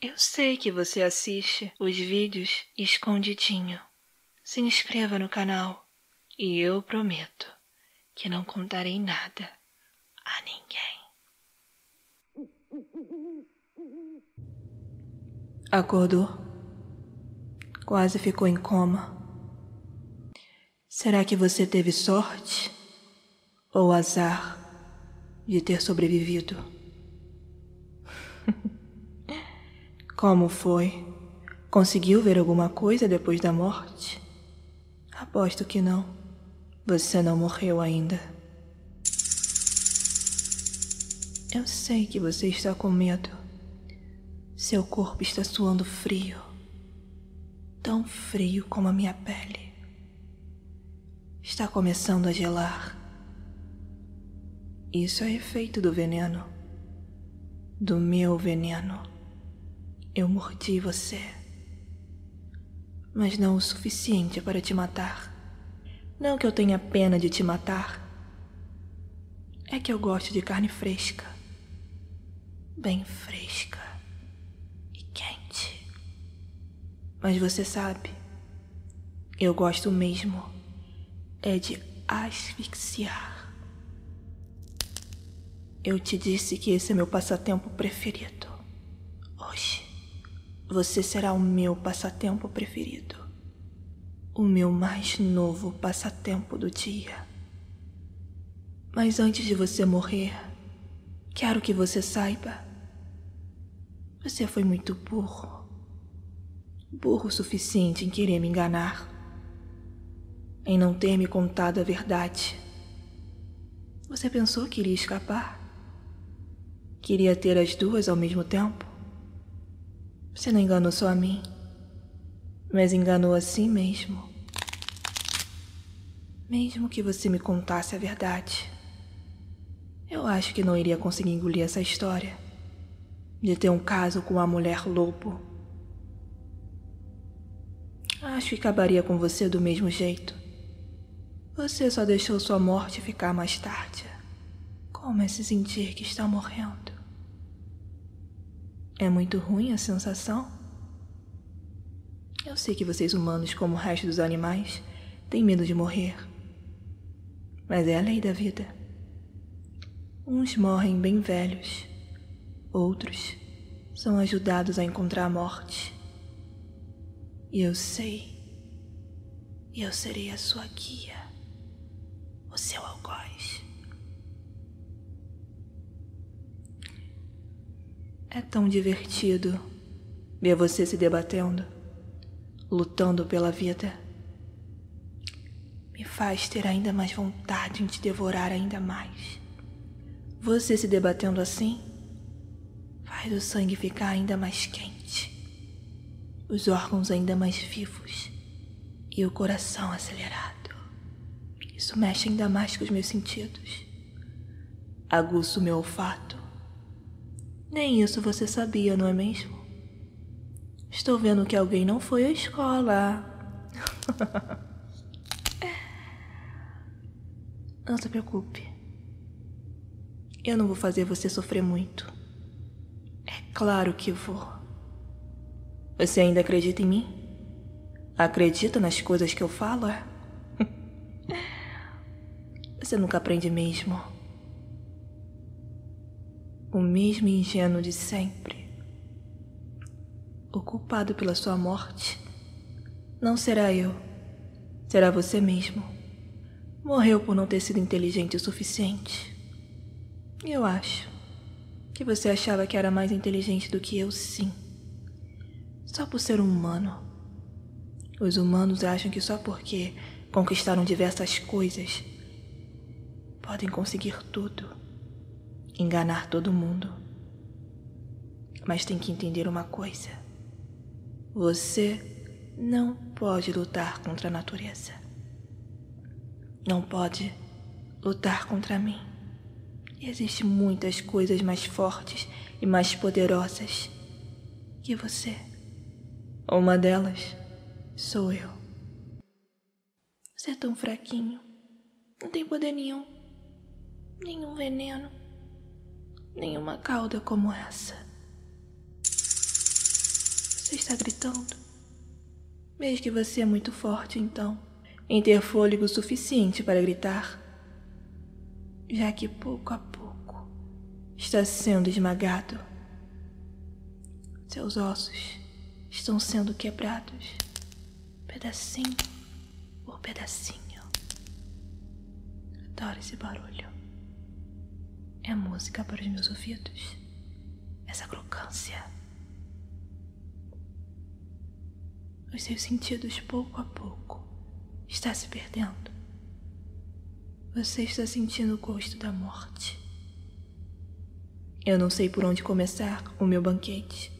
Eu sei que você assiste os vídeos escondidinho. Se inscreva no canal e eu prometo que não contarei nada a ninguém. Acordou. Quase ficou em coma. Será que você teve sorte ou azar de ter sobrevivido? Como foi? Conseguiu ver alguma coisa depois da morte? Aposto que não. Você não morreu ainda. Eu sei que você está com medo. Seu corpo está suando frio. Tão frio como a minha pele. Está começando a gelar. Isso é efeito do veneno. Do meu veneno. Eu mordi você mas não o suficiente para te matar. Não que eu tenha pena de te matar. É que eu gosto de carne fresca. Bem fresca e quente. Mas você sabe, eu gosto mesmo é de asfixiar. Eu te disse que esse é meu passatempo preferido. Você será o meu passatempo preferido. O meu mais novo passatempo do dia. Mas antes de você morrer, quero que você saiba. Você foi muito burro. Burro o suficiente em querer me enganar. Em não ter me contado a verdade. Você pensou que iria escapar? Queria ter as duas ao mesmo tempo? Você não enganou só a mim, mas enganou a si mesmo. Mesmo que você me contasse a verdade, eu acho que não iria conseguir engolir essa história de ter um caso com uma mulher lobo. Acho que acabaria com você do mesmo jeito. Você só deixou sua morte ficar mais tarde. Como é se sentir que está morrendo? É muito ruim a sensação? Eu sei que vocês humanos, como o resto dos animais, têm medo de morrer. Mas é a lei da vida. Uns morrem bem velhos, outros são ajudados a encontrar a morte. E eu sei, eu serei a sua guia, o seu algoz. É tão divertido ver você se debatendo, lutando pela vida. Me faz ter ainda mais vontade em te devorar ainda mais. Você se debatendo assim faz o sangue ficar ainda mais quente, os órgãos ainda mais vivos e o coração acelerado. Isso mexe ainda mais com os meus sentidos. Aguço meu olfato nem isso você sabia, não é mesmo? Estou vendo que alguém não foi à escola. não se preocupe. Eu não vou fazer você sofrer muito. É claro que vou. Você ainda acredita em mim? Acredita nas coisas que eu falo? É? Você nunca aprende mesmo o mesmo ingênuo de sempre. o culpado pela sua morte não será eu, será você mesmo. Morreu por não ter sido inteligente o suficiente. Eu acho que você achava que era mais inteligente do que eu, sim. Só por ser um humano. Os humanos acham que só porque conquistaram diversas coisas podem conseguir tudo, enganar todo mundo. Mas tem que entender uma coisa: você não pode lutar contra a natureza. Não pode lutar contra mim. Existem muitas coisas mais fortes e mais poderosas que você. Uma delas sou eu. Você é tão fraquinho. Não tem poder nenhum. Nenhum veneno. Nenhuma cauda como essa. Você está gritando. Vejo que você é muito forte, então, em ter fôlego suficiente para gritar. Já que pouco a pouco está sendo esmagado. Seus ossos estão sendo quebrados, pedacinho por pedacinho. Adoro esse barulho. É música para os meus ouvidos. Essa crocância. Os seus sentidos, pouco a pouco, está se perdendo. Você está sentindo o gosto da morte. Eu não sei por onde começar o meu banquete.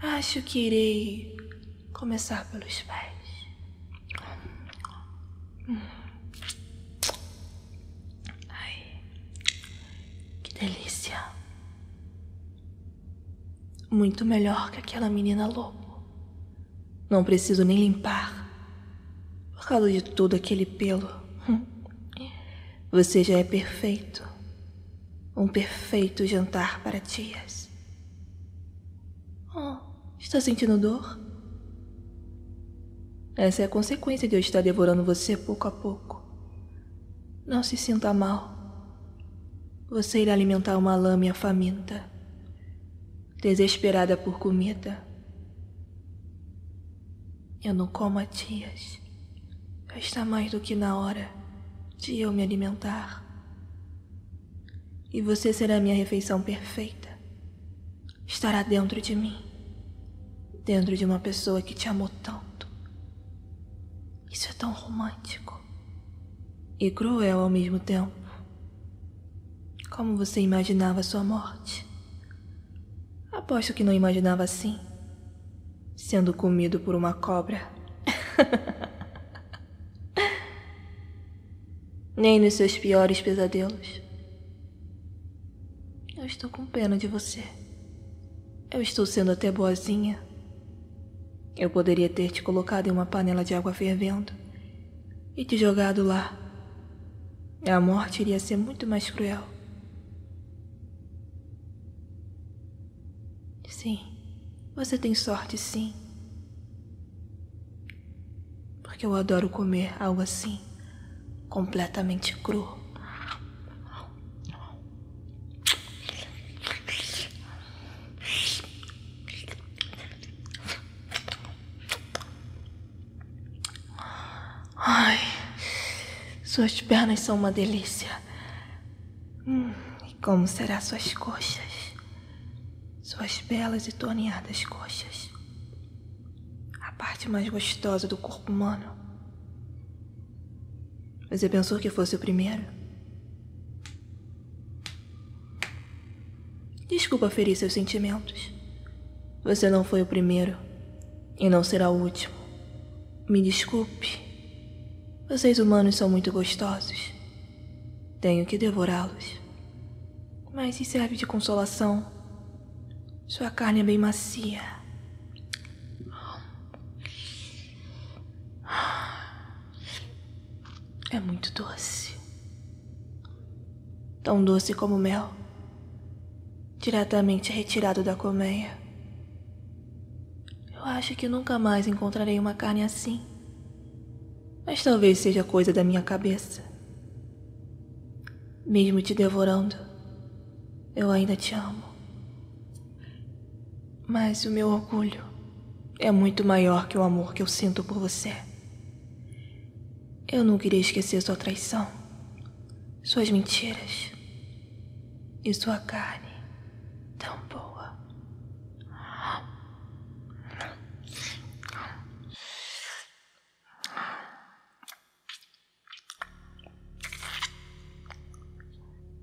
Acho que irei começar pelos pés. Ai, Muito melhor que aquela menina lobo. Não preciso nem limpar. Por causa de todo aquele pelo. Você já é perfeito. Um perfeito jantar para tias. Oh, está sentindo dor? Essa é a consequência de eu estar devorando você pouco a pouco. Não se sinta mal. Você irá alimentar uma lâmina faminta, desesperada por comida. Eu não como a tias. Já está mais do que na hora de eu me alimentar. E você será minha refeição perfeita. Estará dentro de mim. Dentro de uma pessoa que te amou tanto. Isso é tão romântico. E cruel ao mesmo tempo. Como você imaginava sua morte? Aposto que não imaginava assim. Sendo comido por uma cobra. Nem nos seus piores pesadelos. Eu estou com pena de você. Eu estou sendo até boazinha. Eu poderia ter te colocado em uma panela de água fervendo e te jogado lá. A morte iria ser muito mais cruel. Sim, você tem sorte, sim. Porque eu adoro comer algo assim, completamente cru. Ai, suas pernas são uma delícia. Hum, e como será suas coxas? Belas e torneadas coxas. A parte mais gostosa do corpo humano. Você pensou que fosse o primeiro? Desculpa ferir seus sentimentos. Você não foi o primeiro e não será o último. Me desculpe. Vocês humanos são muito gostosos. Tenho que devorá-los. Mas se serve de consolação, sua carne é bem macia. É muito doce. Tão doce como mel. Diretamente retirado da colmeia. Eu acho que nunca mais encontrarei uma carne assim. Mas talvez seja coisa da minha cabeça. Mesmo te devorando, eu ainda te amo. Mas o meu orgulho é muito maior que o amor que eu sinto por você. Eu não queria esquecer sua traição, suas mentiras e sua carne tão boa.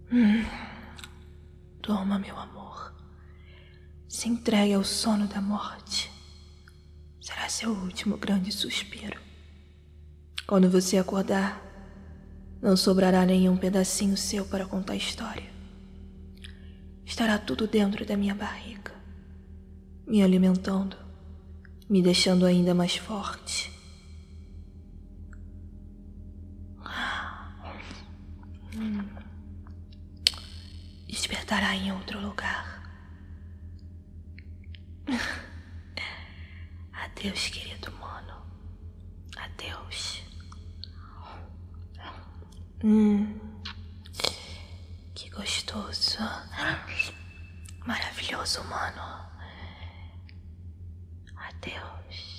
Hum. Toma, meu amor. Se entregue ao sono da morte. Será seu último grande suspiro. Quando você acordar, não sobrará nenhum pedacinho seu para contar a história. Estará tudo dentro da minha barriga, me alimentando, me deixando ainda mais forte. Hum. Despertará em outro lugar. Adeus, querido mano. Adeus. Hum. Que gostoso. Maravilhoso, mano. Adeus.